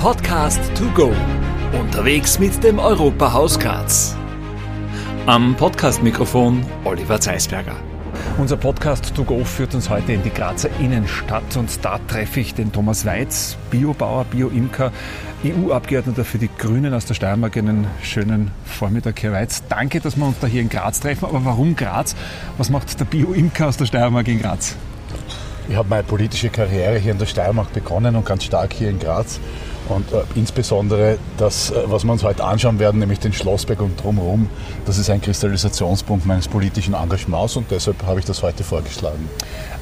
Podcast to go. Unterwegs mit dem Europahaus Graz. Am Podcast-Mikrofon Oliver Zeisberger. Unser Podcast To Go führt uns heute in die Grazer Innenstadt und da treffe ich den Thomas Weiz, Biobauer, Bioimker, EU-Abgeordneter für die Grünen aus der Steiermark. Einen schönen Vormittag, Herr Weiz. Danke, dass wir uns da hier in Graz treffen. Aber warum Graz? Was macht der Bioimker aus der Steiermark in Graz? Ich habe meine politische Karriere hier in der Steiermark begonnen und ganz stark hier in Graz. Und äh, insbesondere das, äh, was wir uns heute anschauen werden, nämlich den Schlossberg und drumherum, das ist ein Kristallisationspunkt meines politischen Engagements und deshalb habe ich das heute vorgeschlagen.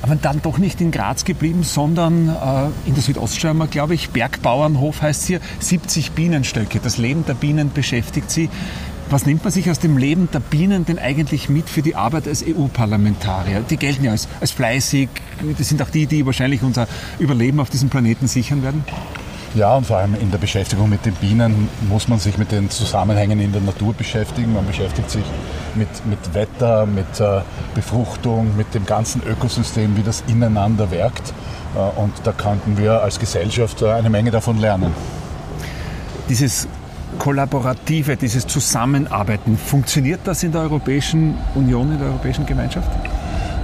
Aber dann doch nicht in Graz geblieben, sondern äh, in der Südoststeiermark, glaube ich, Bergbauernhof heißt hier, 70 Bienenstöcke. Das Leben der Bienen beschäftigt Sie. Was nimmt man sich aus dem Leben der Bienen denn eigentlich mit für die Arbeit als EU-Parlamentarier? Die gelten ja als, als fleißig, das sind auch die, die wahrscheinlich unser Überleben auf diesem Planeten sichern werden. Ja, und vor allem in der Beschäftigung mit den Bienen muss man sich mit den Zusammenhängen in der Natur beschäftigen. Man beschäftigt sich mit, mit Wetter, mit äh, Befruchtung, mit dem ganzen Ökosystem, wie das ineinander wirkt. Äh, und da könnten wir als Gesellschaft äh, eine Menge davon lernen. Dieses Kollaborative, dieses Zusammenarbeiten, funktioniert das in der Europäischen Union, in der Europäischen Gemeinschaft?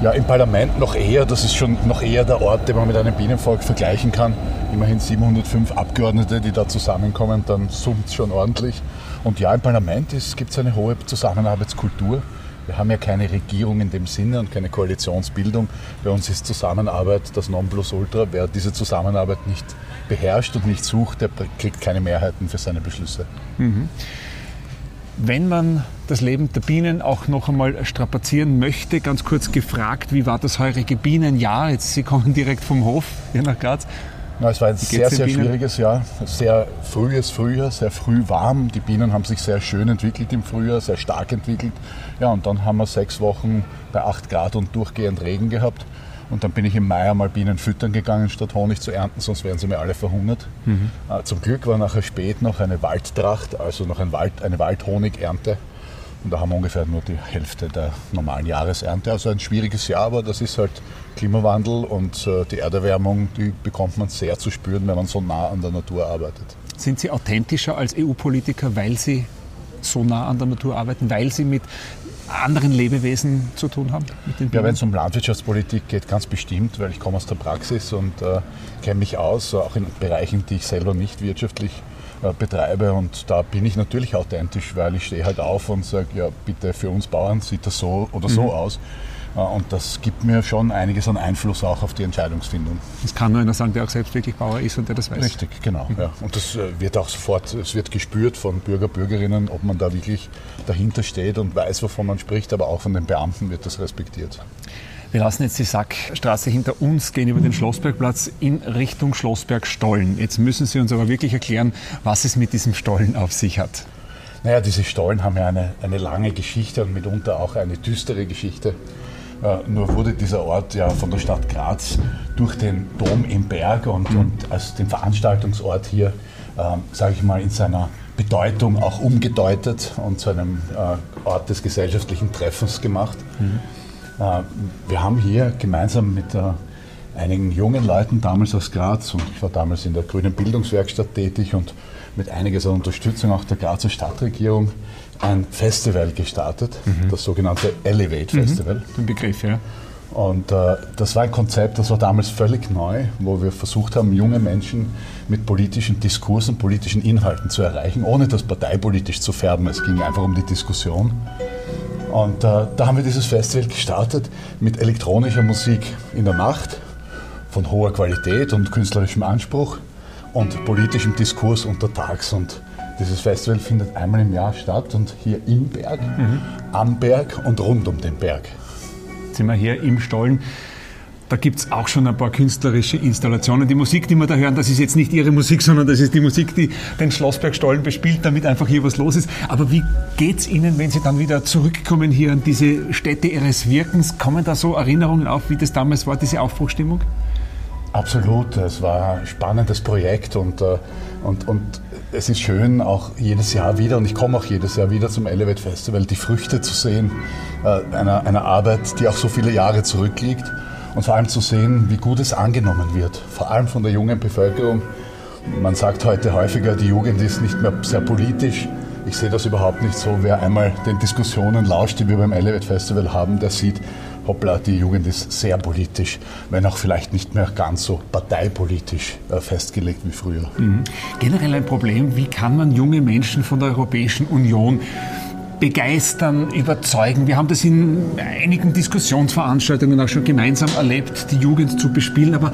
Ja, im Parlament noch eher. Das ist schon noch eher der Ort, den man mit einem Bienenvolk vergleichen kann. Immerhin 705 Abgeordnete, die da zusammenkommen, dann summt es schon ordentlich. Und ja, im Parlament gibt es eine hohe Zusammenarbeitskultur. Wir haben ja keine Regierung in dem Sinne und keine Koalitionsbildung. Bei uns ist Zusammenarbeit das Nonplusultra. Wer diese Zusammenarbeit nicht beherrscht und nicht sucht, der kriegt keine Mehrheiten für seine Beschlüsse. Mhm. Wenn man das Leben der Bienen auch noch einmal strapazieren möchte, ganz kurz gefragt, wie war das heurige Bienenjahr? Jetzt, Sie kommen direkt vom Hof hier nach Graz. Ja, es war ein sehr, sehr schwieriges Jahr. Sehr frühes Frühjahr, sehr früh warm. Die Bienen haben sich sehr schön entwickelt im Frühjahr, sehr stark entwickelt. Ja, und dann haben wir sechs Wochen bei 8 Grad und durchgehend Regen gehabt. Und dann bin ich im Mai einmal Bienen füttern gegangen, statt Honig zu ernten, sonst wären sie mir alle verhungert. Mhm. Äh, zum Glück war nachher spät noch eine Waldtracht, also noch ein Wald, eine Waldhonigernte. Und da haben wir ungefähr nur die Hälfte der normalen Jahresernte. Also ein schwieriges Jahr, aber das ist halt Klimawandel und äh, die Erderwärmung, die bekommt man sehr zu spüren, wenn man so nah an der Natur arbeitet. Sind Sie authentischer als EU-Politiker, weil Sie so nah an der Natur arbeiten, weil Sie mit anderen Lebewesen zu tun haben? ja, wenn es um Landwirtschaftspolitik geht, ganz bestimmt, weil ich komme aus der Praxis und äh, kenne mich aus, auch in Bereichen, die ich selber nicht wirtschaftlich äh, betreibe. Und da bin ich natürlich authentisch, weil ich stehe halt auf und sage, ja, bitte für uns Bauern sieht das so oder so mhm. aus. Äh, und das gibt mir schon einiges an Einfluss auch auf die Entscheidungsfindung. Das kann nur einer sagen, der auch selbst wirklich Bauer ist und der das weiß. Richtig, genau. Mhm. Ja. Und das äh, wird auch sofort, es wird gespürt von Bürger, Bürgerinnen, ob man da wirklich dahinter steht und weiß, wovon man spricht, aber auch von den Beamten wird das respektiert. Wir lassen jetzt die Sackstraße hinter uns, gehen über den Schlossbergplatz in Richtung Schlossbergstollen. Jetzt müssen Sie uns aber wirklich erklären, was es mit diesem Stollen auf sich hat. Naja, diese Stollen haben ja eine, eine lange Geschichte und mitunter auch eine düstere Geschichte. Äh, nur wurde dieser Ort ja von der Stadt Graz durch den Dom im Berg und, mhm. und als den Veranstaltungsort hier, äh, sage ich mal, in seiner Bedeutung auch umgedeutet und zu einem äh, Ort des gesellschaftlichen Treffens gemacht. Mhm. Äh, wir haben hier gemeinsam mit einigen jungen Leuten damals aus Graz und ich war damals in der Grünen Bildungswerkstatt tätig und mit einiges an Unterstützung auch der Grazer Stadtregierung ein Festival gestartet, mhm. das sogenannte Elevate mhm. Festival. Mhm. Den Begriff, ja. Und äh, das war ein Konzept, das war damals völlig neu, wo wir versucht haben, junge Menschen mit politischen Diskursen, politischen Inhalten zu erreichen, ohne das parteipolitisch zu färben. Es ging einfach um die Diskussion. Und äh, da haben wir dieses Festival gestartet mit elektronischer Musik in der Nacht von hoher Qualität und künstlerischem Anspruch und politischem Diskurs untertags. Und dieses Festival findet einmal im Jahr statt und hier im Berg, mhm. am Berg und rund um den Berg. Jetzt sind wir hier im Stollen. Da gibt es auch schon ein paar künstlerische Installationen. Die Musik, die wir da hören, das ist jetzt nicht Ihre Musik, sondern das ist die Musik, die den Schlossbergstollen bespielt, damit einfach hier was los ist. Aber wie geht es Ihnen, wenn Sie dann wieder zurückkommen hier an diese Stätte Ihres Wirkens? Kommen da so Erinnerungen auf, wie das damals war, diese Aufbruchstimmung? Absolut, es war ein spannendes Projekt und, äh, und, und es ist schön, auch jedes Jahr wieder, und ich komme auch jedes Jahr wieder zum Elevate Festival, die Früchte zu sehen äh, einer, einer Arbeit, die auch so viele Jahre zurückliegt und vor allem zu sehen, wie gut es angenommen wird, vor allem von der jungen Bevölkerung man sagt heute häufiger, die Jugend ist nicht mehr sehr politisch. Ich sehe das überhaupt nicht so. Wer einmal den Diskussionen lauscht, die wir beim Elevate Festival haben, der sieht, hoppla, die Jugend ist sehr politisch, wenn auch vielleicht nicht mehr ganz so parteipolitisch äh, festgelegt wie früher. Mhm. Generell ein Problem, wie kann man junge Menschen von der Europäischen Union begeistern, überzeugen. Wir haben das in einigen Diskussionsveranstaltungen auch schon gemeinsam erlebt, die Jugend zu bespielen. Aber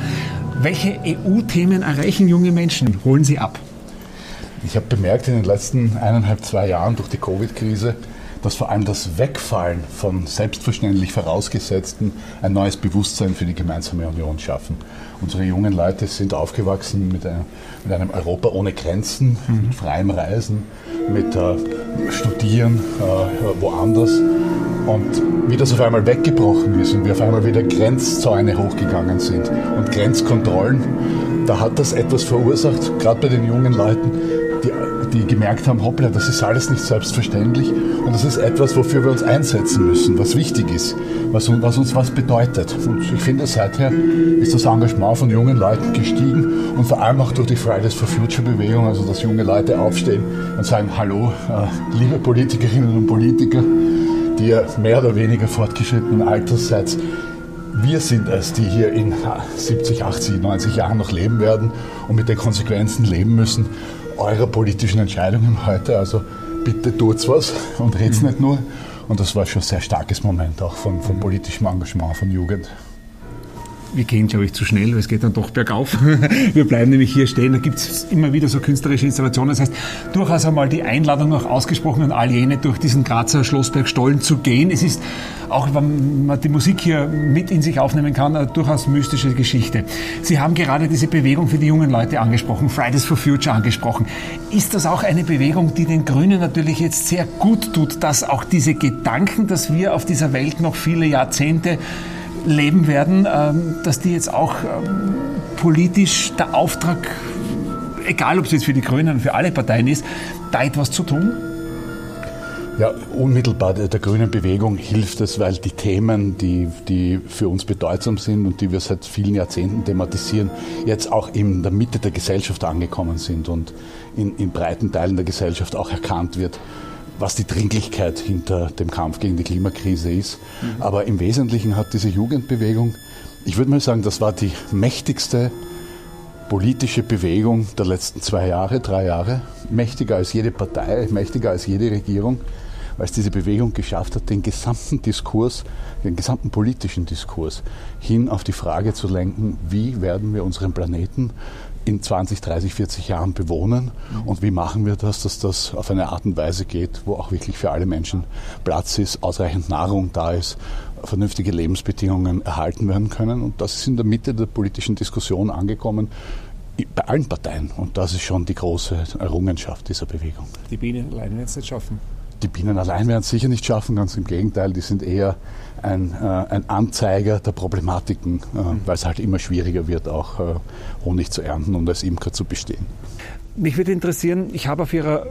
welche EU-Themen erreichen junge Menschen? Holen sie ab? Ich habe bemerkt in den letzten eineinhalb, zwei Jahren durch die Covid-Krise, dass vor allem das Wegfallen von selbstverständlich vorausgesetzten ein neues Bewusstsein für die gemeinsame Union schaffen. Unsere jungen Leute sind aufgewachsen mit einem, mit einem Europa ohne Grenzen, mhm. mit freiem Reisen, mit äh, Studieren äh, woanders. Und wie das auf einmal weggebrochen ist und wie auf einmal wieder Grenzzäune hochgegangen sind und Grenzkontrollen, da hat das etwas verursacht, gerade bei den jungen Leuten, die, die gemerkt haben, hoppla, das ist alles nicht selbstverständlich. Und das ist etwas, wofür wir uns einsetzen müssen, was wichtig ist, was, was uns was bedeutet. Und ich finde, seither ist das Engagement von jungen Leuten gestiegen und vor allem auch durch die Fridays for Future Bewegung, also dass junge Leute aufstehen und sagen, hallo, äh, liebe Politikerinnen und Politiker, die ihr mehr oder weniger fortgeschrittenen Alters seid, wir sind es, die hier in 70, 80, 90 Jahren noch leben werden und mit den Konsequenzen leben müssen eurer politischen Entscheidungen heute. Also bitte tut's was und red's mhm. nicht nur. Und das war schon ein sehr starkes Moment auch von, von politischem Engagement von Jugend wir gehen, glaube ich, zu schnell, weil es geht dann doch bergauf. Wir bleiben nämlich hier stehen. Da gibt es immer wieder so künstlerische Installationen. Das heißt, durchaus einmal die Einladung auch ausgesprochen an all jene, durch diesen Grazer Schlossberg Stollen zu gehen. Es ist, auch wenn man die Musik hier mit in sich aufnehmen kann, eine durchaus mystische Geschichte. Sie haben gerade diese Bewegung für die jungen Leute angesprochen, Fridays for Future angesprochen. Ist das auch eine Bewegung, die den Grünen natürlich jetzt sehr gut tut, dass auch diese Gedanken, dass wir auf dieser Welt noch viele Jahrzehnte leben werden, ähm, dass die jetzt auch ähm, politisch der Auftrag, egal ob es jetzt für die Grünen, für alle Parteien ist, da etwas zu tun? Ja, unmittelbar der, grünen Bewegung hilft es, weil die Themen, die, die für uns bedeutsam sind und die wir seit vielen Jahrzehnten thematisieren, jetzt auch in der Mitte der Gesellschaft angekommen sind und in, in breiten Teilen der Gesellschaft auch erkannt wird was die Dringlichkeit hinter dem Kampf gegen die Klimakrise ist. Mhm. Aber im Wesentlichen hat diese Jugendbewegung, ich würde mal sagen, das war die mächtigste politische Bewegung der letzten zwei Jahre, drei Jahre, mächtiger als jede Partei, mächtiger als jede Regierung, weil es diese Bewegung geschafft hat, den gesamten Diskurs, den gesamten politischen Diskurs hin auf die Frage zu lenken, wie werden wir unseren Planeten in 20, 30, 40 Jahren bewohnen und wie machen wir das, dass das auf eine Art und Weise geht, wo auch wirklich für alle Menschen Platz ist, ausreichend Nahrung da ist, vernünftige Lebensbedingungen erhalten werden können. Und das ist in der Mitte der politischen Diskussion angekommen bei allen Parteien. Und das ist schon die große Errungenschaft dieser Bewegung. Die Bienen allein werden es nicht schaffen. Die Bienen allein werden es sicher nicht schaffen, ganz im Gegenteil, die sind eher ein, äh, ein Anzeiger der Problematiken, äh, mhm. weil es halt immer schwieriger wird, auch äh, Honig zu ernten und als Imker zu bestehen. Mich würde interessieren, ich habe auf Ihrer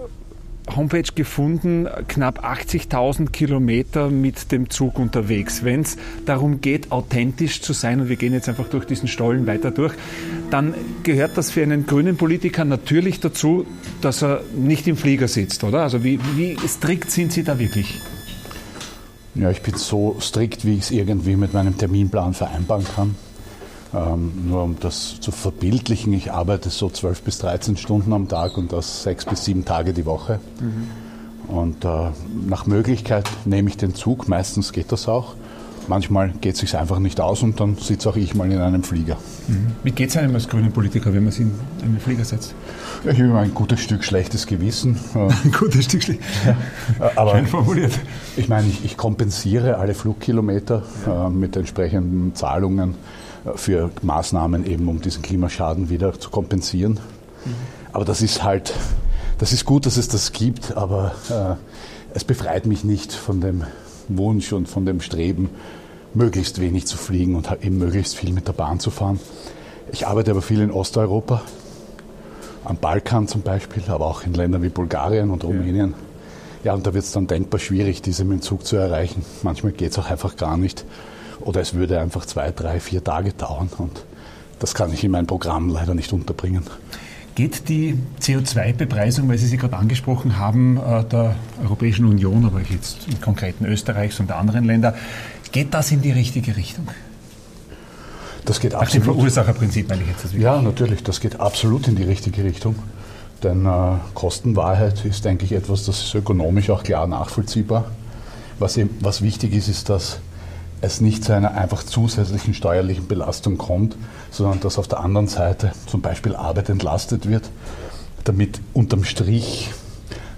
Homepage gefunden, knapp 80.000 Kilometer mit dem Zug unterwegs. Wenn es darum geht, authentisch zu sein, und wir gehen jetzt einfach durch diesen Stollen weiter durch, dann gehört das für einen grünen Politiker natürlich dazu, dass er nicht im Flieger sitzt, oder? Also wie, wie strikt sind Sie da wirklich? Ja, ich bin so strikt, wie ich es irgendwie mit meinem Terminplan vereinbaren kann. Ähm, nur um das zu verbildlichen, ich arbeite so 12 bis 13 Stunden am Tag und das sechs bis sieben Tage die Woche. Mhm. Und äh, nach Möglichkeit nehme ich den Zug, meistens geht das auch. Manchmal geht es sich einfach nicht aus und dann sitze auch ich mal in einem Flieger. Mhm. Wie geht es einem als grünen Politiker, wenn man sich in einen Flieger setzt? Ich habe immer ein gutes Stück schlechtes Gewissen. ein gutes Stück schlechtes ja, aber Schön formuliert. Ich meine, ich, ich kompensiere alle Flugkilometer ja. äh, mit entsprechenden Zahlungen für Maßnahmen eben, um diesen Klimaschaden wieder zu kompensieren. Mhm. Aber das ist halt, das ist gut, dass es das gibt, aber äh, es befreit mich nicht von dem Wunsch und von dem Streben, möglichst wenig zu fliegen und eben möglichst viel mit der Bahn zu fahren. Ich arbeite aber viel in Osteuropa, am Balkan zum Beispiel, aber auch in Ländern wie Bulgarien und Rumänien. Ja, ja und da wird es dann denkbar schwierig, diese mit dem Zug zu erreichen. Manchmal geht es auch einfach gar nicht. Oder es würde einfach zwei, drei, vier Tage dauern und das kann ich in mein Programm leider nicht unterbringen. Geht die CO2-Bepreisung, weil Sie sie gerade angesprochen haben, äh, der Europäischen Union, aber jetzt im konkreten Österreichs und der anderen Länder, geht das in die richtige Richtung? Das geht absolut. Nach dem Verursacherprinzip meine ich jetzt. Das ja, natürlich, das geht absolut in die richtige Richtung. Denn äh, Kostenwahrheit ist, denke ich, etwas, das ist ökonomisch auch klar nachvollziehbar. Was, eben, was wichtig ist, ist, dass es nicht zu einer einfach zusätzlichen steuerlichen Belastung kommt, sondern dass auf der anderen Seite zum Beispiel Arbeit entlastet wird, damit unterm Strich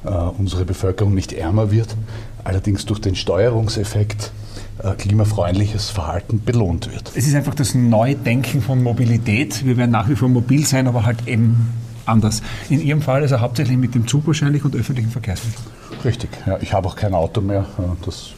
äh, unsere Bevölkerung nicht ärmer wird, allerdings durch den Steuerungseffekt äh, klimafreundliches Verhalten belohnt wird. Es ist einfach das Neudenken von Mobilität. Wir werden nach wie vor mobil sein, aber halt eben anders. In Ihrem Fall also hauptsächlich mit dem Zug wahrscheinlich und öffentlichen Verkehrsmitteln. Richtig, ja, ich habe auch kein Auto mehr. Das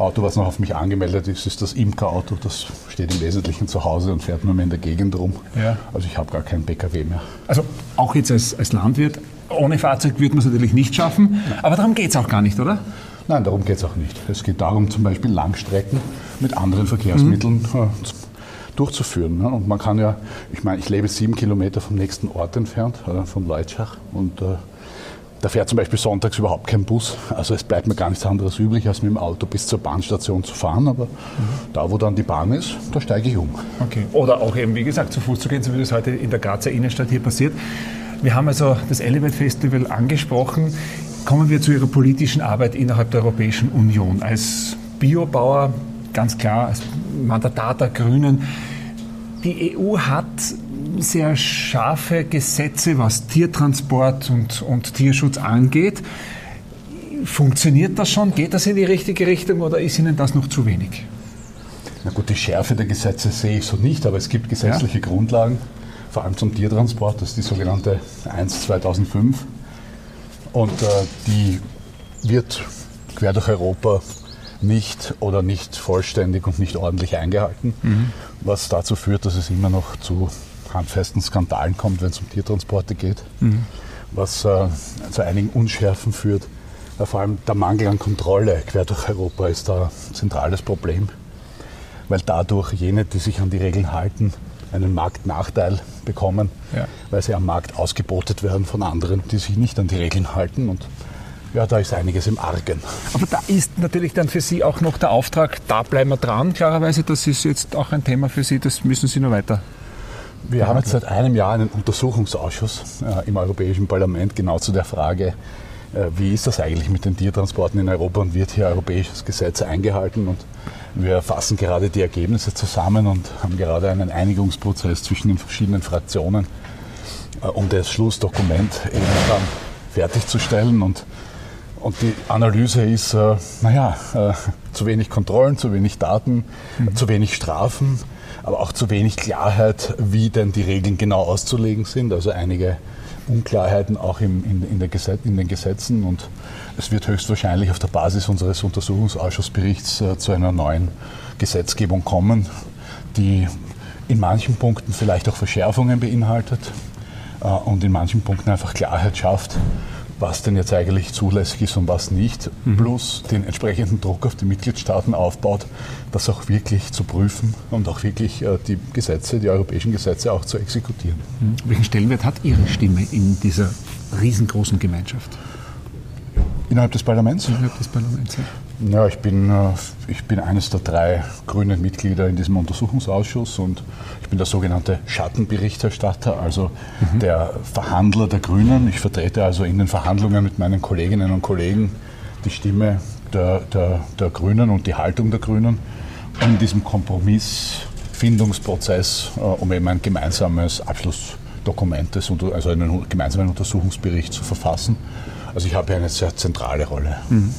Auto, was noch auf mich angemeldet ist, ist das Imker-Auto. Das steht im Wesentlichen zu Hause und fährt nur mehr in der Gegend rum. Ja. Also ich habe gar keinen PKW mehr. Also auch jetzt als, als Landwirt, ohne Fahrzeug wird man es natürlich nicht schaffen, aber darum geht es auch gar nicht, oder? Nein, darum geht es auch nicht. Es geht darum, zum Beispiel Langstrecken mit anderen Verkehrsmitteln mhm. äh, durchzuführen. Ne? Und man kann ja, ich meine, ich lebe sieben Kilometer vom nächsten Ort entfernt, äh, von Leutschach. Und äh, da fährt zum Beispiel sonntags überhaupt kein Bus. Also es bleibt mir gar nichts anderes übrig, als mit dem Auto bis zur Bahnstation zu fahren. Aber mhm. da, wo dann die Bahn ist, da steige ich um. Okay. Oder auch eben, wie gesagt, zu Fuß zu gehen, so wie das heute in der Grazer Innenstadt hier passiert. Wir haben also das Elevate Festival angesprochen. Kommen wir zu Ihrer politischen Arbeit innerhalb der Europäischen Union. Als Biobauer, ganz klar, als Mandatar der Grünen. Die EU hat sehr scharfe Gesetze, was Tiertransport und, und Tierschutz angeht. Funktioniert das schon? Geht das in die richtige Richtung oder ist Ihnen das noch zu wenig? Na gut, die Schärfe der Gesetze sehe ich so nicht, aber es gibt gesetzliche ja. Grundlagen, vor allem zum Tiertransport, das ist die sogenannte 1 2005. Und äh, die wird quer durch Europa nicht oder nicht vollständig und nicht ordentlich eingehalten, mhm. was dazu führt, dass es immer noch zu handfesten Skandalen kommt, wenn es um Tiertransporte geht, mhm. was äh, zu einigen Unschärfen führt. Äh, vor allem der Mangel an Kontrolle quer durch Europa ist da ein zentrales Problem, weil dadurch jene, die sich an die Regeln halten, einen Marktnachteil bekommen, ja. weil sie am Markt ausgebotet werden von anderen, die sich nicht an die Regeln halten und ja, da ist einiges im Argen. Aber da ist natürlich dann für Sie auch noch der Auftrag, da bleiben wir dran, klarerweise. Das ist jetzt auch ein Thema für Sie, das müssen Sie nur weiter wir haben jetzt seit einem Jahr einen Untersuchungsausschuss äh, im Europäischen Parlament genau zu der Frage, äh, wie ist das eigentlich mit den Tiertransporten in Europa und wird hier europäisches Gesetz eingehalten? Und wir fassen gerade die Ergebnisse zusammen und haben gerade einen Einigungsprozess zwischen den verschiedenen Fraktionen, äh, um das Schlussdokument eben dann fertigzustellen. Und, und die Analyse ist, äh, naja, äh, zu wenig Kontrollen, zu wenig Daten, mhm. zu wenig Strafen aber auch zu wenig Klarheit, wie denn die Regeln genau auszulegen sind. Also einige Unklarheiten auch im, in, in, Gesetz, in, den Gesetzen und es wird höchstwahrscheinlich auf der Basis unseres Untersuchungsausschussberichts äh, zu einer neuen Gesetzgebung kommen, die in manchen Punkten vielleicht auch Verschärfungen beinhaltet äh, und in manchen Punkten einfach Klarheit schafft was denn jetzt eigentlich zulässig ist und was nicht, mhm. plus den entsprechenden Druck auf die Mitgliedstaaten aufbaut, das auch wirklich zu prüfen und auch wirklich äh, die Gesetze, die europäischen Gesetze auch zu exekutieren. Mhm. Welchen Stellenwert hat Ihre Stimme in dieser riesengroßen Gemeinschaft? Innerhalb des Parlaments? Innerhalb des Parlaments, ja. Ja, ich bin, äh, ich bin eines der drei grünen Mitglieder in diesem Untersuchungsausschuss und ich bin der sogenannte Schattenberichterstatter, also mhm. der Verhandler der Grünen. Ich vertrete also in den Verhandlungen mit meinen Kolleginnen und Kollegen die Stimme der, der, der Grünen und die Haltung der Grünen in diesem Kompromissfindungsprozess, äh, um eben ein gemeinsames Abschlussdokument, also einen gemeinsamen Untersuchungsbericht zu verfassen. Also ich habe eine sehr zentrale Rolle. Mhm.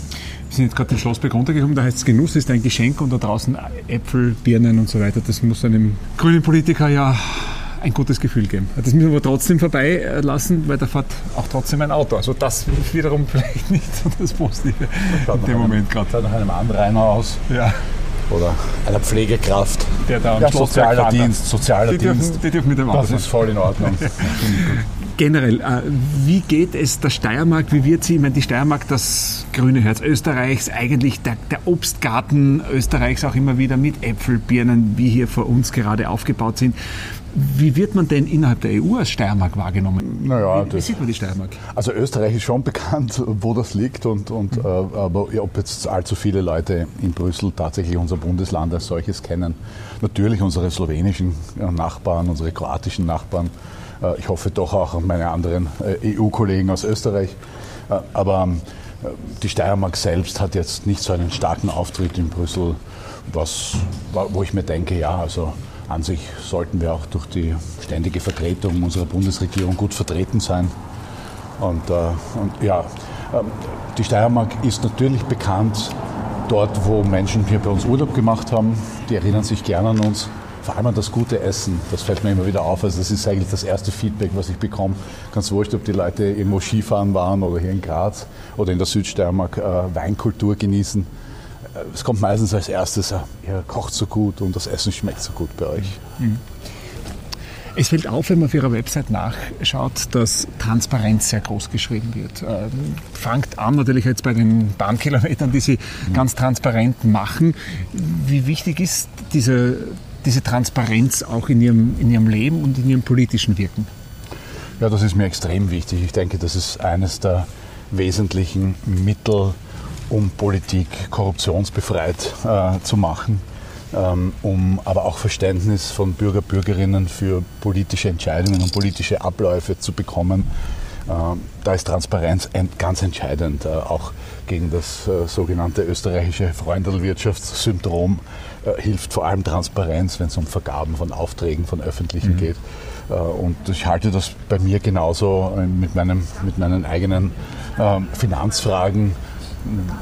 Wir sind jetzt gerade den Schlossberg runtergekommen, da heißt es, Genuss ist ein Geschenk und da draußen Äpfel, Birnen und so weiter. Das muss einem grünen Politiker ja ein gutes Gefühl geben. Das müssen wir aber trotzdem vorbeilassen, weil da fährt auch trotzdem ein Auto. Also das wiederum vielleicht nicht so das Positive in dem Moment gerade. nach einem Anrainer aus. Ja. Oder einer Pflegekraft. Der da am ja, sozialer Dienst, sozialer die Dienst. Dürfen, die dürfen mit dem Auto Das ist voll in Ordnung. generell, äh, wie geht es der Steiermark, wie wird sie, ich meine, die Steiermark, das grüne Herz Österreichs, eigentlich der, der Obstgarten Österreichs auch immer wieder mit Äpfel, Birnen, wie hier vor uns gerade aufgebaut sind. Wie wird man denn innerhalb der EU als Steiermark wahrgenommen? Naja, wie, wie sieht man die Steiermark? Also Österreich ist schon bekannt, wo das liegt, und, und, mhm. äh, aber ob jetzt allzu viele Leute in Brüssel tatsächlich unser Bundesland als solches kennen. Natürlich unsere slowenischen Nachbarn, unsere kroatischen Nachbarn. Äh, ich hoffe doch auch an meine anderen äh, EU-Kollegen aus Österreich. Äh, aber ähm, die Steiermark selbst hat jetzt nicht so einen starken Auftritt in Brüssel, was, wo ich mir denke, ja, also an sich sollten wir auch durch die ständige Vertretung unserer Bundesregierung gut vertreten sein. Und, und ja, äh, die Steiermark ist natürlich bekannt dort, wo Menschen hier bei uns Urlaub gemacht haben. Die erinnern sich gerne an uns. Vor allem an das gute Essen, das fällt mir immer wieder auf. Also das ist eigentlich das erste Feedback, was ich bekomme. Ganz wurscht, ob die Leute irgendwo Skifahren waren oder hier in Graz oder in der Südsteiermark äh, Weinkultur genießen es kommt meistens als erstes, ihr kocht so gut und das Essen schmeckt so gut bei euch. Mhm. Es fällt auf, wenn man auf Ihrer Website nachschaut, dass Transparenz sehr groß geschrieben wird. Ähm, fangt an natürlich jetzt bei den Bahnkilometern, die Sie mhm. ganz transparent machen. Wie wichtig ist diese, diese Transparenz auch in Ihrem, in Ihrem Leben und in Ihrem politischen Wirken? Ja, das ist mir extrem wichtig. Ich denke, das ist eines der wesentlichen Mittel, um Politik korruptionsbefreit äh, zu machen, ähm, um aber auch Verständnis von Bürger, Bürgerinnen für politische Entscheidungen und politische Abläufe zu bekommen. Äh, da ist Transparenz ganz entscheidend, äh, auch gegen das äh, sogenannte österreichische Freundelwirtschaftssyndrom äh, hilft vor allem Transparenz, wenn es um Vergaben von Aufträgen von Öffentlichen mhm. geht. Äh, und ich halte das bei mir genauso mit, meinem, mit meinen eigenen ähm, Finanzfragen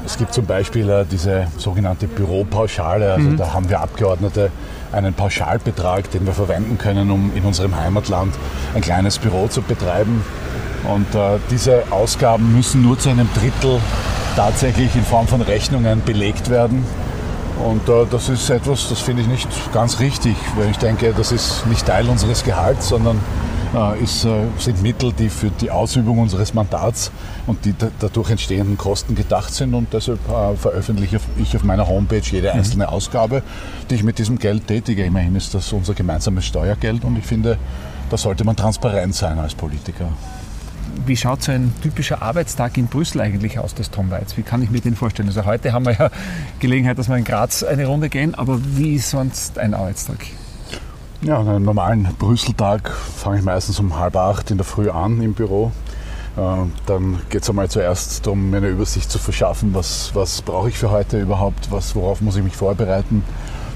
es gibt zum Beispiel äh, diese sogenannte Büropauschale. Also mhm. da haben wir Abgeordnete einen Pauschalbetrag, den wir verwenden können, um in unserem Heimatland ein kleines Büro zu betreiben. Und äh, diese Ausgaben müssen nur zu einem Drittel tatsächlich in Form von Rechnungen belegt werden. Und äh, das ist etwas, das finde ich nicht ganz richtig, weil ich denke, das ist nicht Teil unseres Gehalts, sondern äh, ist, äh, sind Mittel, die für die Ausübung unseres Mandats und die dadurch entstehenden Kosten gedacht sind. Und deshalb äh, veröffentliche ich auf meiner Homepage jede mhm. einzelne mhm. Ausgabe, die ich mit diesem Geld tätige. Immerhin ist das unser gemeinsames Steuergeld und ich finde, da sollte man transparent sein als Politiker. Wie schaut so ein typischer Arbeitstag in Brüssel eigentlich aus, des Tom Weiz? Wie kann ich mir den vorstellen? Also heute haben wir ja Gelegenheit, dass wir in Graz eine Runde gehen, aber wie ist sonst ein Arbeitstag? Ja, an einem normalen Brüsseltag fange ich meistens um halb acht in der Früh an im Büro. Äh, dann geht es einmal zuerst darum, mir eine Übersicht zu verschaffen, was, was brauche ich für heute überhaupt, was, worauf muss ich mich vorbereiten.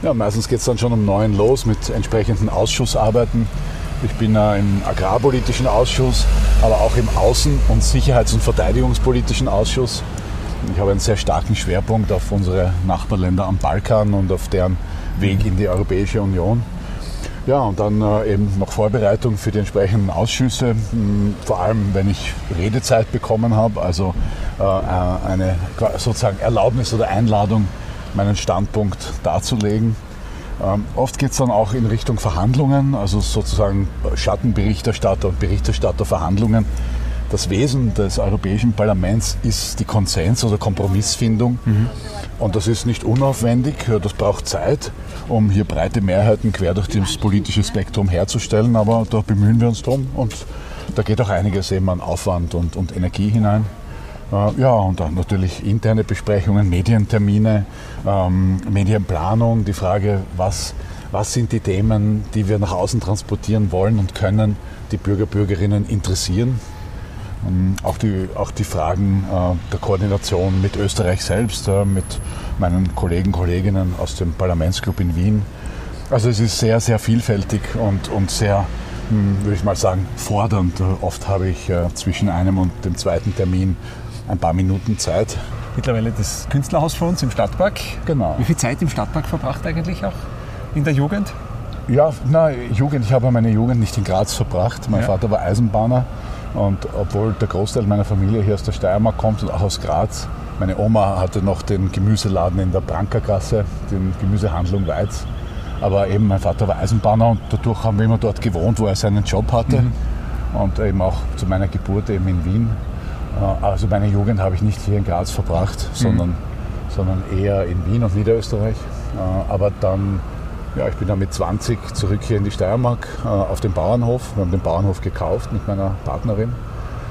Ja, meistens geht es dann schon um neun los mit entsprechenden Ausschussarbeiten. Ich bin im agrarpolitischen Ausschuss, aber auch im Außen- und Sicherheits- und Verteidigungspolitischen Ausschuss. Ich habe einen sehr starken Schwerpunkt auf unsere Nachbarländer am Balkan und auf deren Weg in die Europäische Union. Ja, und dann äh, eben noch Vorbereitung für die entsprechenden Ausschüsse, mh, vor allem wenn ich Redezeit bekommen habe, also äh eine sozusagen Erlaubnis oder Einladung, meinen Standpunkt darzulegen. Ähm, oft geht es dann auch in Richtung Verhandlungen, also sozusagen Schattenberichterstatter und Berichterstatterverhandlungen. Das Wesen des Europäischen Parlaments ist die Konsens- oder Kompromissfindung. Mhm. Und das ist nicht unaufwendig, das braucht Zeit, um hier breite Mehrheiten quer durch das politische Spektrum herzustellen, aber da bemühen wir uns drum und da geht auch einiges eben an Aufwand und, und Energie hinein. Äh, ja, und dann natürlich interne Besprechungen, Medientermine, ähm, Medienplanung, die Frage, was, was sind die Themen, die wir nach außen transportieren wollen und können, die Bürger, Bürgerinnen interessieren. Ähm, auch die, auch die Fragen äh, der Koordination mit Österreich selbst, äh, mit meinen Kollegen, Kolleginnen aus dem Parlamentsclub in Wien. Also es ist sehr, sehr vielfältig und, und sehr, hm, würde ich mal sagen, fordernd. Oft habe ich äh, zwischen einem und dem zweiten Termin ein paar Minuten Zeit. Mittlerweile das Künstlerhaus für uns im Stadtpark. Genau. Wie viel Zeit im Stadtpark verbracht eigentlich auch in der Jugend? Ja, na, Jugend, ich habe meine Jugend nicht in Graz verbracht. Mein ja. Vater war Eisenbahner und obwohl der Großteil meiner Familie hier aus der Steiermark kommt und auch aus Graz, meine Oma hatte noch den Gemüseladen in der Brankergasse, den Gemüsehandlung Weiz. Aber eben mein Vater war Eisenbahner und dadurch haben wir immer dort gewohnt, wo er seinen Job hatte. Mhm. Und eben auch zu meiner Geburt eben in Wien. Äh, also meine Jugend habe ich nicht hier in Graz verbracht, sondern, mhm. sondern eher in Wien und Niederösterreich. Äh, aber dann Ja, ich bin dann mit 20 zurück hier in die Steiermark äh, auf den Bauernhof. Wir haben den Bauernhof gekauft mit meiner Partnerin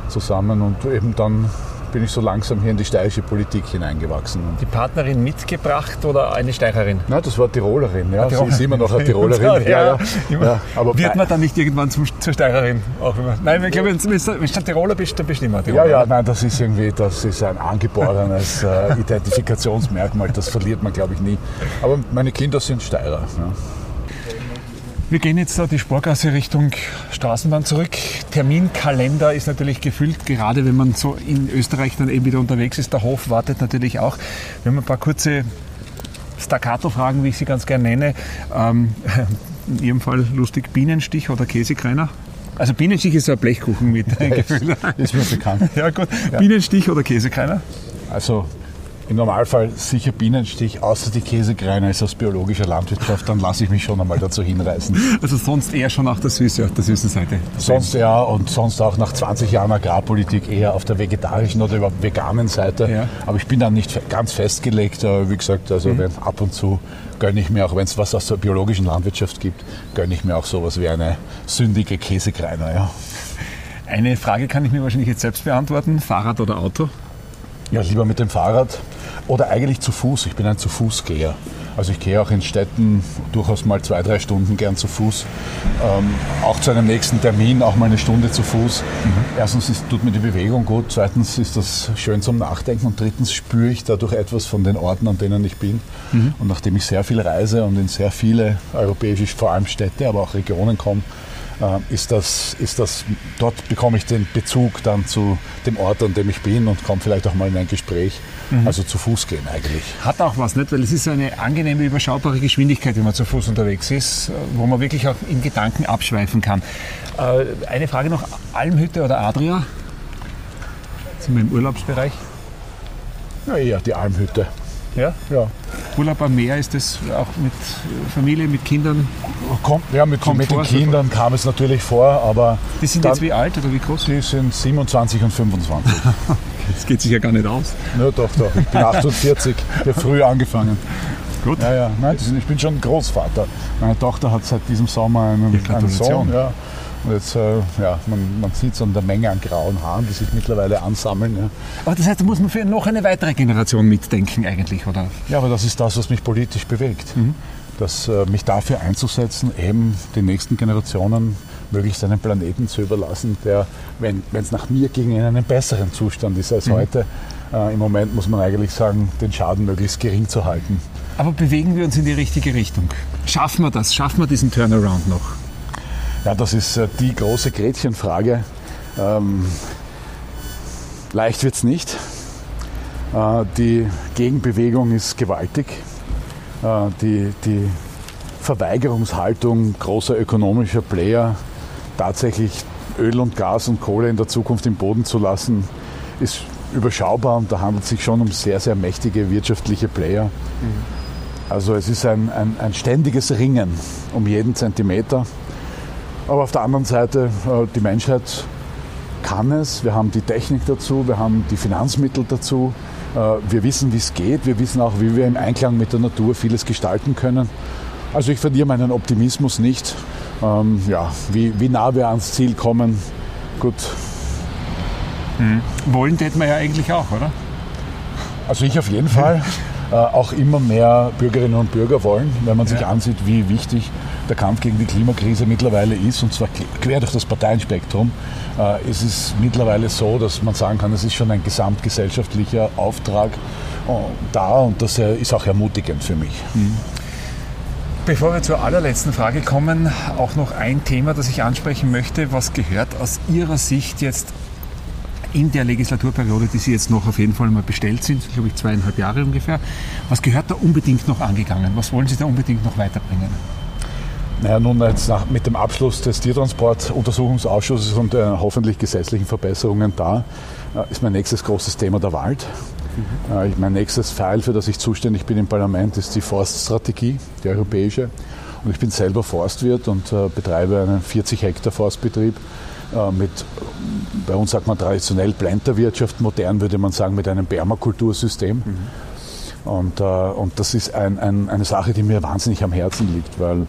zusammen und eben dann bin ich so langsam hier in die steirische Politik hineingewachsen. Die Partnerin mitgebracht oder eine Steirerin? Nein, das war Tirolerin. Ja. Tirolerin. Sie ist immer noch eine Tirolerin. ja, ja, aber Wird man dann nicht irgendwann zum, zur Steirerin? Auch immer. Nein, ich glaube, wenn du Tiroler bist, dann bist du immer Tiroler. Ja, ja, nein, das ist irgendwie, das ist ein angeborenes äh, Identifikationsmerkmal. Das verliert man, glaube ich, nie. Aber meine Kinder sind Steirer. Ja. Wir gehen jetzt da die Sporgasse Richtung Straßenbahn zurück. Terminkalender ist natürlich gefüllt, gerade wenn man so in Österreich dann eben wieder unterwegs ist. Der Hof wartet natürlich auch. Wir haben ein paar kurze Staccato-Fragen, wie ich sie ganz gerne nenne. Ähm, in Ihrem Fall lustig Bienenstich oder Käsekreiner? Also Bienenstich ist so ein Blechkuchen mit Gefühl. Ist mir bekannt. Ja gut. Ja. Bienenstich oder Käsekreiner? Also im Normalfall sicher Bienenstich, außer die Käsekreiner ist aus biologischer Landwirtschaft, dann lasse ich mich schon einmal dazu hinreißen. Also sonst eher schon auf der, Süße, der süßen Seite? Sonst ja und sonst auch nach 20 Jahren Agrarpolitik eher auf der vegetarischen oder überhaupt veganen Seite. Ja. Aber ich bin dann nicht ganz festgelegt. Wie gesagt, also mhm. wenn ab und zu gönne ich mir auch, wenn es was aus der biologischen Landwirtschaft gibt, gönne ich mir auch sowas wie eine sündige Käsekreiner. Ja. Eine Frage kann ich mir wahrscheinlich jetzt selbst beantworten. Fahrrad oder Auto? Ja, lieber mit dem Fahrrad oder eigentlich zu Fuß. Ich bin ein zu Fußgeher. Also ich gehe auch in Städten durchaus mal zwei, drei Stunden gern zu Fuß. Ähm, auch zu einem nächsten Termin auch mal eine Stunde zu Fuß. Mhm. Erstens ist, tut mir die Bewegung gut, zweitens ist das schön zum Nachdenken und drittens spüre ich dadurch etwas von den Orten, an denen ich bin. Mhm. Und nachdem ich sehr viel reise und in sehr viele europäische, vor allem Städte, aber auch Regionen komme, ist das, ist das, dort bekomme ich den Bezug dann zu dem Ort, an dem ich bin und komme vielleicht auch mal in ein Gespräch. Mhm. Also zu Fuß gehen eigentlich. Hat auch was, nicht? Weil es ist eine angenehme, überschaubare Geschwindigkeit, wenn man zu Fuß unterwegs ist, wo man wirklich auch in Gedanken abschweifen kann. Äh, eine Frage noch: Almhütte oder Adria? Sind wir im Urlaubsbereich? Ja, eher die Almhütte. Ja? Ja. Urlaub am Meer ist das auch mit Familie, mit Kindern? Kommt, ja, mit, mit den Kindern kam es natürlich vor, aber. Die sind jetzt wie alt oder wie groß? Die sind 27 und 25. das geht sich ja gar nicht aus. Ja, doch, doch. Ich bin 48, ich habe früh angefangen. Gut. Ja, ja. Nein, ich bin schon Großvater. Meine Tochter hat seit diesem Sommer einen, einen Sohn. Ja. Und jetzt, äh, ja, man, man sieht es an der Menge an grauen Haaren, die sich mittlerweile ansammeln. Ja. Aber das heißt, da muss man für noch eine weitere Generation mitdenken eigentlich, oder? Ja, aber das ist das, was mich politisch bewegt. Mhm. Das, äh, mich dafür einzusetzen, eben den nächsten Generationen möglichst einen Planeten zu überlassen, der, wenn es nach mir ging, in einem besseren Zustand ist als mhm. heute. Äh, Im Moment muss man eigentlich sagen, den Schaden möglichst gering zu halten. Aber bewegen wir uns in die richtige Richtung? Schaffen wir das? Schaffen wir diesen Turnaround noch? Ja, das ist äh, die große Gretchenfrage. Ähm, leicht wird es nicht. Äh, die Gegenbewegung ist gewaltig. Äh, die, die Verweigerungshaltung großer ökonomischer Player, tatsächlich Öl und Gas und Kohle in der Zukunft im Boden zu lassen, ist überschaubar und da handelt es sich schon um sehr, sehr mächtige wirtschaftliche Player. Mhm. Also es ist ein, ein, ein ständiges Ringen um jeden Zentimeter. Aber auf der anderen Seite, äh, die Menschheit kann es, wir haben die Technik dazu, wir haben die Finanzmittel dazu, äh, wir wissen, wie es geht, wir wissen auch, wie wir im Einklang mit der Natur vieles gestalten können. Also ich verliere meinen Optimismus nicht. Ähm, ja, wie, wie nah wir ans Ziel kommen, gut. Mhm. Wollen täten wir ja eigentlich auch, oder? Also ich auf jeden Fall. Äh, auch immer mehr Bürgerinnen und Bürger wollen, wenn man sich ja. ansieht, wie wichtig der Kampf gegen die Klimakrise mittlerweile ist, und zwar quer durch das Parteienspektrum, äh, ist es mittlerweile so, dass man sagen kann, es ist schon ein gesamtgesellschaftlicher Auftrag äh, da und das äh, ist auch ermutigend für mich. Mhm. Bevor wir zur allerletzten Frage kommen, auch noch ein Thema, das ich ansprechen möchte. Was gehört aus Ihrer Sicht jetzt in der Legislaturperiode, die Sie jetzt noch auf jeden Fall mal bestellt sind, glaube ich zweieinhalb Jahre ungefähr, was gehört da unbedingt noch angegangen? Was wollen Sie da unbedingt noch weiterbringen? Naja, nun jetzt nach, mit dem Abschluss des Tiertransportuntersuchungsausschusses und äh, hoffentlich gesetzlichen Verbesserungen da äh, ist mein nächstes großes Thema der Wald. Mhm. Äh, mein nächstes Pfeil, für das ich zuständig bin im Parlament, ist die Forststrategie, die europäische. Und ich bin selber Forstwirt und äh, betreibe einen 40 Hektar Forstbetrieb äh, mit, bei uns sagt man traditionell Planterwirtschaft, modern würde man sagen mit einem Permakultursystem. Mhm Und, äh, und das ist ein, ein, eine Sache, die mir wahnsinnig am Herzen liegt, weil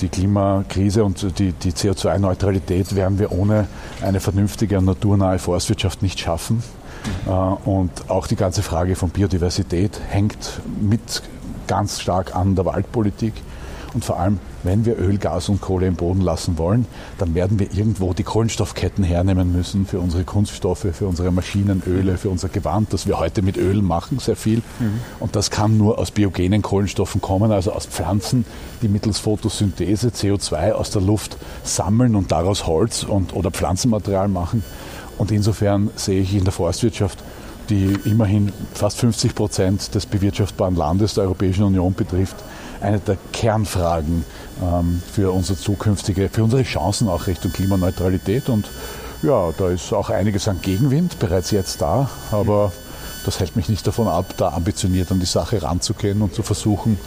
die Klimakrise und die, die CO2-Neutralität werden wir ohne eine vernünftige und naturnahe Forstwirtschaft nicht schaffen. Mhm. Und auch die ganze Frage von Biodiversität hängt mit ganz stark an der Waldpolitik. Und vor allem, wenn wir Öl, Gas und Kohle im Boden lassen wollen, dann werden wir irgendwo die Kohlenstoffketten hernehmen müssen für unsere Kunststoffe, für unsere Maschinenöle, für unser Gewand, das wir heute mit Öl machen, sehr viel. Mhm. Und das kann nur aus biogenen Kohlenstoffen kommen, also aus Pflanzen, die mittels Photosynthese CO2 aus der Luft sammeln und daraus Holz und, oder Pflanzenmaterial machen. Und insofern sehe ich in der Forstwirtschaft die immerhin fast 50 Prozent des bewirtschaftbaren Landes der Europäischen Union betrifft, eine der Kernfragen ähm, für unsere zukünftige, für unsere Chancen auch Richtung Klimaneutralität. Und ja, da ist auch einiges an Gegenwind bereits jetzt da, aber das hält mich nicht davon ab, da ambitioniert an die Sache ranzugehen und zu versuchen,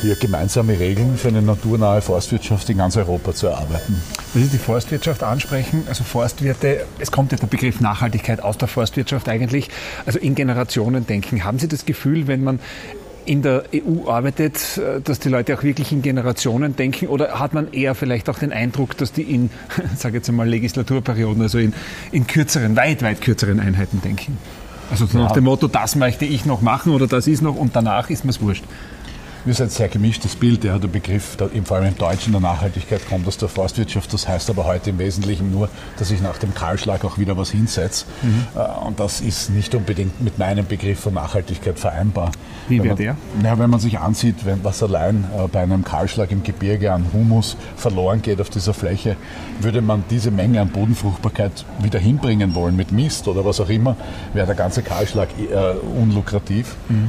hier gemeinsame Regeln für eine naturnahe Forstwirtschaft in ganz Europa zu erarbeiten. Wenn Sie die Forstwirtschaft ansprechen, also Forstwirte, es kommt ja der Begriff Nachhaltigkeit aus der Forstwirtschaft eigentlich, also in Generationen denken. Haben Sie das Gefühl, wenn man in der EU arbeitet, äh, dass die Leute auch wirklich in Generationen denken? Oder hat man eher vielleicht auch den Eindruck, dass die in, sage jetzt einmal, Legislaturperioden, also in, in kürzeren, weit, weit kürzeren Einheiten denken? Also ja. nach dem Motto, das möchte ich noch machen oder das ist noch und danach ist mir es wurscht. Ist ein sehr gemischtes Bild. Ja, der Begriff, der, vor allem im Deutschen der Nachhaltigkeit, kommt aus der Forstwirtschaft. Das heißt aber heute im Wesentlichen nur, dass ich nach dem Kahlschlag auch wieder was hinsetze. Mhm. Äh, und das ist nicht unbedingt mit meinem Begriff von Nachhaltigkeit vereinbar. Wie wäre der? Ja, wenn man sich ansieht, wenn, was allein äh, bei einem Kahlschlag im Gebirge an Humus verloren geht auf dieser Fläche, würde man diese Menge an Bodenfruchtbarkeit wieder hinbringen wollen mit Mist oder was auch immer, wäre der ganze Kahlschlag äh, unlukrativ. Mhm.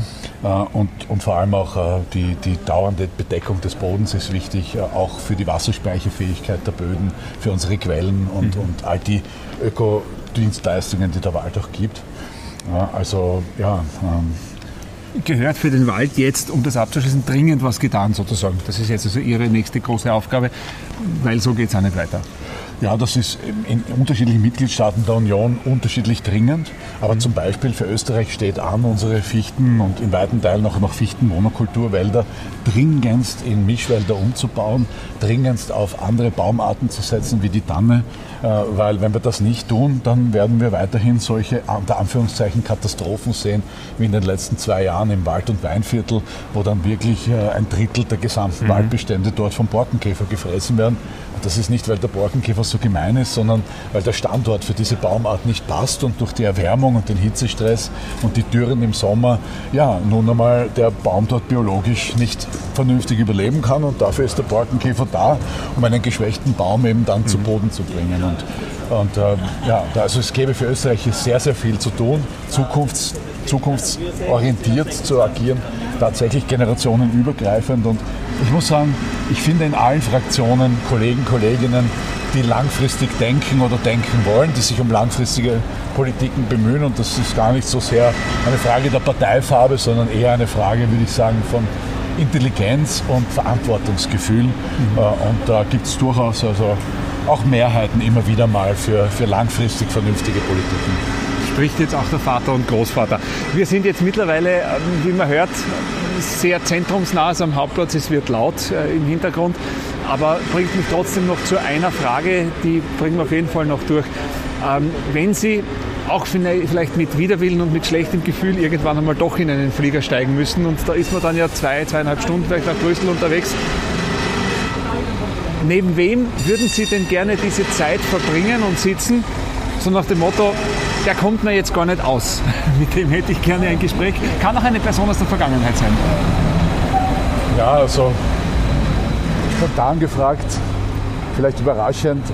Und, und vor allem auch äh, die, die dauernde Bedeckung des Bodens ist wichtig, äh, auch für die Wasserspeicherfähigkeit der Böden, für unsere Quellen und, mhm. und all die Ökodienstleistungen, die der Wald auch gibt. Also ja. Ähm, Gehört für den Wald jetzt, um das abzuschließen, dringend was getan sozusagen. Das ist jetzt also Ihre nächste große Aufgabe, weil so geht es auch nicht weiter. Ja, das ist in unterschiedlichen Mitgliedstaaten der Union unterschiedlich dringend. Aber mhm. zum Beispiel für Österreich steht an, unsere Fichten und in weiten Teilen auch noch Fichtenmonokulturwälder dringendst in Mischwälder umzubauen, dringendst auf andere Baumarten zu setzen wie die Tanne. Äh, weil wenn wir das nicht tun, dann werden wir weiterhin solche unter Anführungszeichen Katastrophen sehen, wie in den letzten zwei Jahren im Wald- und Weinviertel, wo dann wirklich äh, ein Drittel der gesamten mhm. Waldbestände dort vom Borkenkäfer gefressen werden. Das ist nicht, weil der Borkenkäfer so gemein ist, sondern weil der Standort für diese Baumart nicht passt und durch die Erwärmung und den Hitzestress und die Dürren im Sommer, ja, nun einmal der Baum dort biologisch nicht vernünftig überleben kann und dafür ist der Borkenkäfer da, um einen geschwächten Baum eben dann mhm. zu Boden zu bringen. Und, und äh, ja, also es gäbe für Österreich sehr, sehr viel zu tun, zukunfts, zukunftsorientiert zu agieren, tatsächlich generationenübergreifend und ich muss sagen, ich finde in allen Fraktionen Kollegen, Kolleginnen, die langfristig denken oder denken wollen, die sich um langfristige Politiken bemühen. Und das ist gar nicht so sehr eine Frage der Parteifarbe, sondern eher eine Frage, würde ich sagen, von Intelligenz und Verantwortungsgefühl. Mhm. Äh, und da gibt es durchaus also auch Mehrheiten immer wieder mal für, für langfristig vernünftige Politiken spricht jetzt auch der Vater und Großvater. Wir sind jetzt mittlerweile, ähm, wie man hört, sehr zentrumsnah also am Hauptplatz. Es wird laut äh, im Hintergrund, aber bringt mich trotzdem noch zu einer Frage, die bringen wir auf jeden Fall noch durch. Ähm, wenn Sie auch vielleicht mit Widerwillen und mit schlechtem Gefühl irgendwann einmal doch in einen Flieger steigen müssen und da ist man dann ja zwei, zweieinhalb Stunden vielleicht nach Brüssel unterwegs. Neben wem würden Sie denn gerne diese Zeit verbringen und sitzen? So nach dem Motto, der kommt mir jetzt gar nicht aus. Mit dem hätte ich gerne ein Gespräch. Kann auch eine Person aus der Vergangenheit sein. Ja, also spontan gefragt, vielleicht überraschend,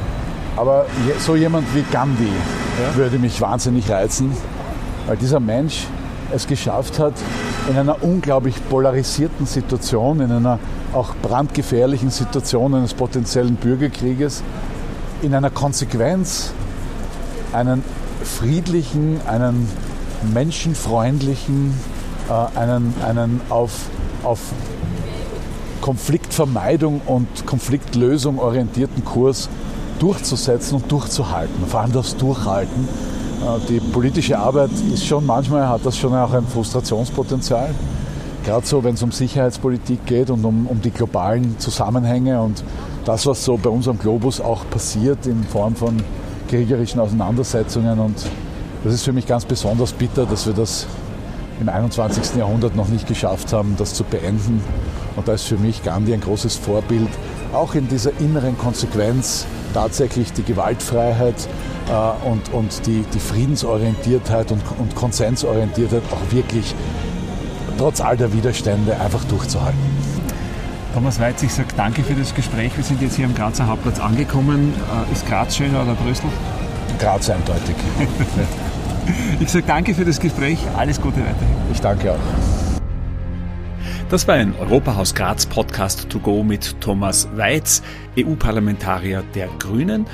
aber so jemand wie Gandhi ja. würde mich wahnsinnig reizen, weil dieser Mensch es geschafft hat, in einer unglaublich polarisierten Situation, in einer auch brandgefährlichen Situation eines potenziellen Bürgerkrieges, in einer Konsequenz einen friedlichen, einen menschenfreundlichen, äh, einen, einen auf, auf Konfliktvermeidung und Konfliktlösung orientierten Kurs durchzusetzen und durchzuhalten. Vor allem das Durchhalten. Äh, die politische Arbeit ist schon manchmal hat das schon auch ein Frustrationspotenzial. gerade so, wenn es um Sicherheitspolitik geht und um, um die globalen Zusammenhänge und das, was so bei unserem Globus auch passiert in Form von kriegerischen Auseinandersetzungen. Und das ist für mich ganz besonders bitter, dass wir das im 21. Jahrhundert noch nicht geschafft haben, das zu beenden. Und da ist für mich Gandhi ein großes Vorbild, auch in dieser inneren Konsequenz tatsächlich die Gewaltfreiheit äh, und, und die, die Friedensorientiertheit und, und Konsensorientiertheit auch wirklich trotz all der Widerstände einfach durchzuhalten. Thomas Weitz, ich sage danke für das Gespräch. Wir sind jetzt hier am Grazer Hauptplatz angekommen. Äh, ist Graz schöner oder Brüssel? Graz eindeutig. ich sage danke für das Gespräch. Alles Gute weiterhin. Ich danke auch. Das war ein Europahaus Graz Podcast to go mit Thomas Weitz, EU-Parlamentarier der Grünen.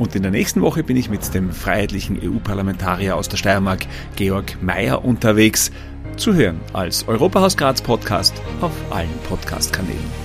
Und in der nächsten Woche bin ich mit dem freiheitlichen EU-Parlamentarier aus der Steiermark, Georg Mayer, unterwegs. Zu hören als Europahaus Graz Podcast auf allen Podcast-Kanälen.